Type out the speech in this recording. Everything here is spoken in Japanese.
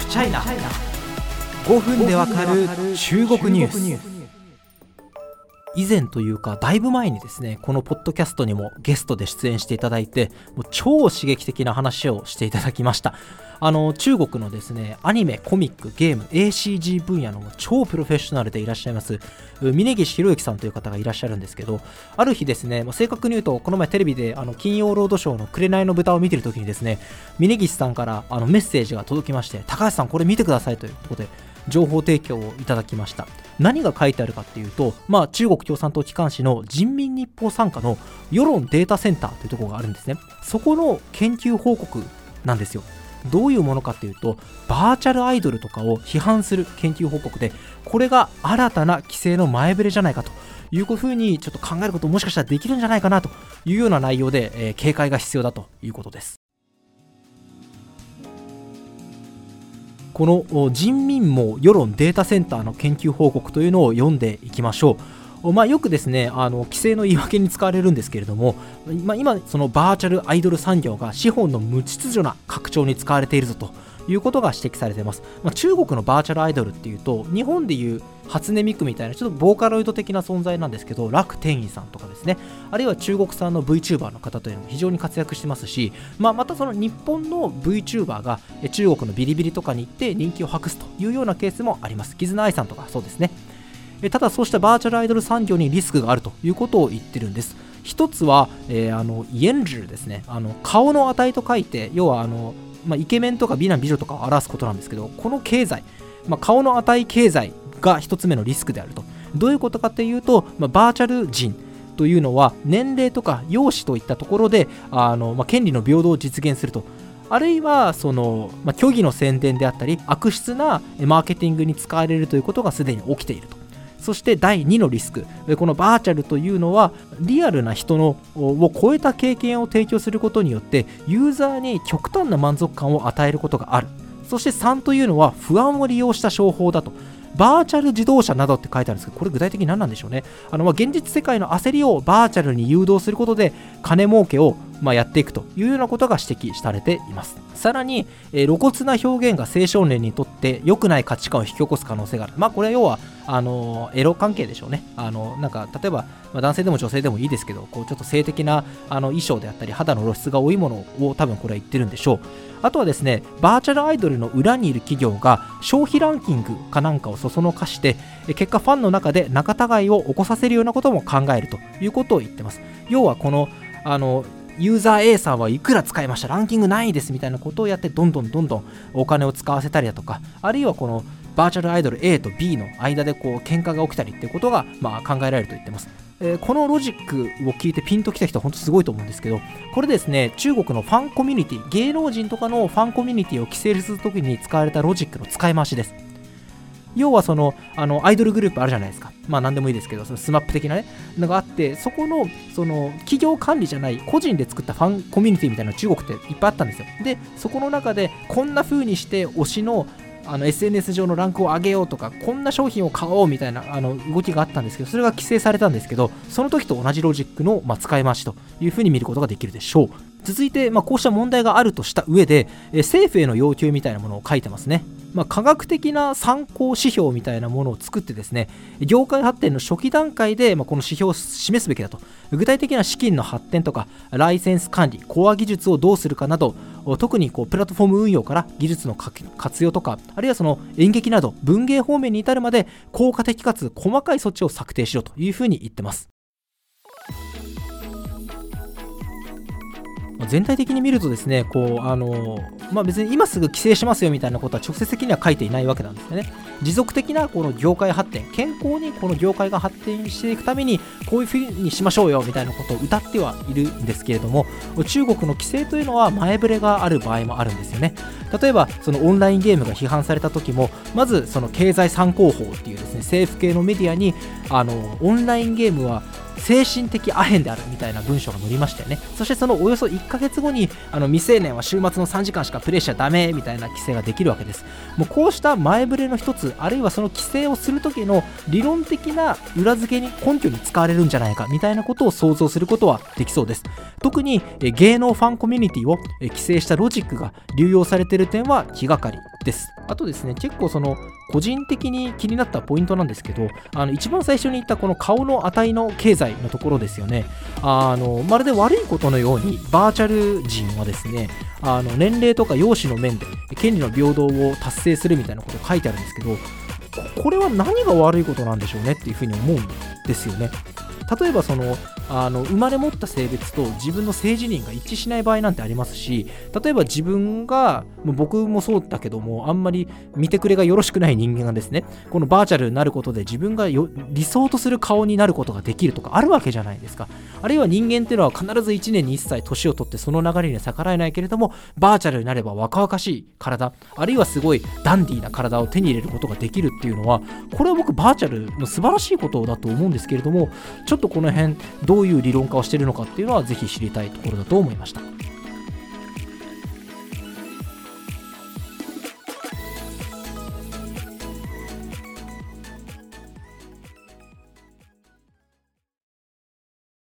フチャイナ5分でわかる中国ニュース。以前というかだいぶ前にですねこのポッドキャストにもゲストで出演していただいてもう超刺激的な話をしていただきました。あの中国のですねアニメコミックゲーム ACG 分野の超プロフェッショナルでいらっしゃいます峯岸博之さんという方がいらっしゃるんですけどある日ですね、ま、正確に言うとこの前テレビであの金曜ロードショーの「紅の豚」を見てる時にですね峯岸さんからあのメッセージが届きまして高橋さんこれ見てくださいということで情報提供をいただきました。何が書いてあるかっていうと、まあ、中国共産党機関紙の人民日報傘下の世論データセンターというところがあるんですね。そこの研究報告なんですよ。どういうものかっていうとバーチャルアイドルとかを批判する研究報告でこれが新たな規制の前触れじゃないかと。いうふうにちょっと考えることもしかしたらできるんじゃないかなというような内容で、えー、警戒が必要だということです。この人民網世論データセンターの研究報告というのを読んでいきましょう。まあ、よくですねあの規制の言い訳に使われるんですけれども、まあ、今、そのバーチャルアイドル産業が資本の無秩序な拡張に使われているぞということが指摘されています。まあ、中国のバーチャルアイドルっていうと、日本でいう初音ミクみたいなちょっとボーカロイド的な存在なんですけど、楽天意さんとかですね、あるいは中国産の VTuber の方というのも非常に活躍してますし、まあ、またその日本の VTuber が中国のビリビリとかに行って人気を博すというようなケースもあります。キズナアイさんとかそうですね。ただそうしたバーチャルアイドル産業にリスクがあるということを言ってるんです。一つは、えー、あのイエンジルですねあの顔の値と書いて要はあのまあ、イケメンとか美男美女とかを表すことなんですけどこの経済、まあ、顔の値経済が1つ目のリスクであると。どういうことかっていうと、まあ、バーチャル人というのは年齢とか容姿といったところであの、まあ、権利の平等を実現すると。あるいはその、まあ、虚偽の宣伝であったり悪質なマーケティングに使われるということがすでに起きていると。そして第2のリスク。このバーチャルというのはリアルな人のを超えた経験を提供することによってユーザーに極端な満足感を与えることがある。そして3というのは不安を利用した商法だと。バーチャル自動車などって書いてあるんですけど、これ具体的に何なんでしょうね。あのま現実世界の焦りをバーチャルに誘導することで、金儲けをまあやっていくというようなことが指摘されています。さらに、えー、露骨な表現が青少年にとって良くない価値観を引き起こす可能性がある。まあこれは要は、あのエロ関係でしょうね。あのなんか例えば、まあ、男性でも女性でもいいですけど、こうちょっと性的なあの衣装であったり、肌の露出が多いものを多分これは言ってるんでしょう。あとはですね、バーチャルアイドルの裏にいる企業が消費ランキングかなんかをそそのかして、結果ファンの中で仲違いを起こさせるようなことも考えるということを言ってます。要はこの、あの、ユーザー A さんはいくら使いました？ランキングないですみたいなことをやってどんどんどんどんお金を使わせたりだとかあるいはこのバーチャルアイドル A と B の間でこう喧嘩が起きたりっていうことがまあ考えられると言ってますえー、このロジックを聞いてピンときた人は本当すごいと思うんですけど、これですね、中国のファンコミュニティ、芸能人とかのファンコミュニティを規制するときに使われたロジックの使い回しです。要はそのあのアイドルグループあるじゃないですか。まあ何でもいいですけど、そのスマップ的なね、のがあって、そこのその企業管理じゃない個人で作ったファンコミュニティみたいなの中国っていっぱいあったんですよ。で、そこの中でこんな風にして推しのあの SNS 上のランクを上げようとかこんな商品を買おうみたいなあの動きがあったんですけどそれが規制されたんですけどその時と同じロジックの、ま、使い回しというふうに見ることができるでしょう続いて、まあ、こうした問題があるとした上で、え政府への要求みたいなものを書いてますね。まあ、科学的な参考指標みたいなものを作ってですね業界発展の初期段階で、まあ、この指標を示すべきだと。具体的な資金の発展とかライセンス管理コア技術をどうするかなど特にこうプラットフォーム運用から技術の活用とかあるいはその演劇など文芸方面に至るまで効果的かつ細かい措置を策定しろというふうに言ってます。全体的に見るとですね、こう、あの、まあ、別に今すぐ規制しますよみたいなことは直接的には書いていないわけなんですよね。持続的なこの業界発展、健康にこの業界が発展していくために、こういうふうにしましょうよみたいなことを歌ってはいるんですけれども、中国の規制というのは前触れがある場合もあるんですよね。例えば、そのオンラインゲームが批判された時も、まずその経済参考法っていうですね、政府系のメディアに、あの、オンラインゲームは精神的アヘンであるみたいな文章が載りましたよね。そしてそのおよそ1ヶ月後にあの未成年は週末の3時間しかプレイしちゃダメみたいな規制ができるわけです。もうこうした前触れの一つあるいはその規制をする時の理論的な裏付けに根拠に使われるんじゃないかみたいなことを想像することはできそうです。特に芸能ファンコミュニティを規制したロジックが流用されている点は気がかり。です。あとですね、結構その個人的に気になったポイントなんですけど、あの一番最初に言ったこの顔の値の経済のところですよね。あのまるで悪いことのようにバーチャル人はですね、あの年齢とか容姿の面で権利の平等を達成するみたいなこと書いてあるんですけど、これは何が悪いことなんでしょうねっていうふうに思うんですよね。例えばそのあの生まれ持った性別と自分の性自認が一致しない場合なんてありますし例えば自分がもう僕もそうだけどもあんまり見てくれがよろしくない人間がですね。このバーチャルになることで自分が理想とする顔になることができるとかあるわけじゃないですか。あるいは人間っていうのは必ず1年に1歳年を取ってその流れに逆らえないけれどもバーチャルになれば若々しい体あるいはすごいダンディーな体を手に入れることができるっていうのはこれは僕バーチャルの素晴らしいことだと思うんですけれどもちょっとこの辺どういう理論化をしているのかっていうのはぜひ知りたいところだと思いました。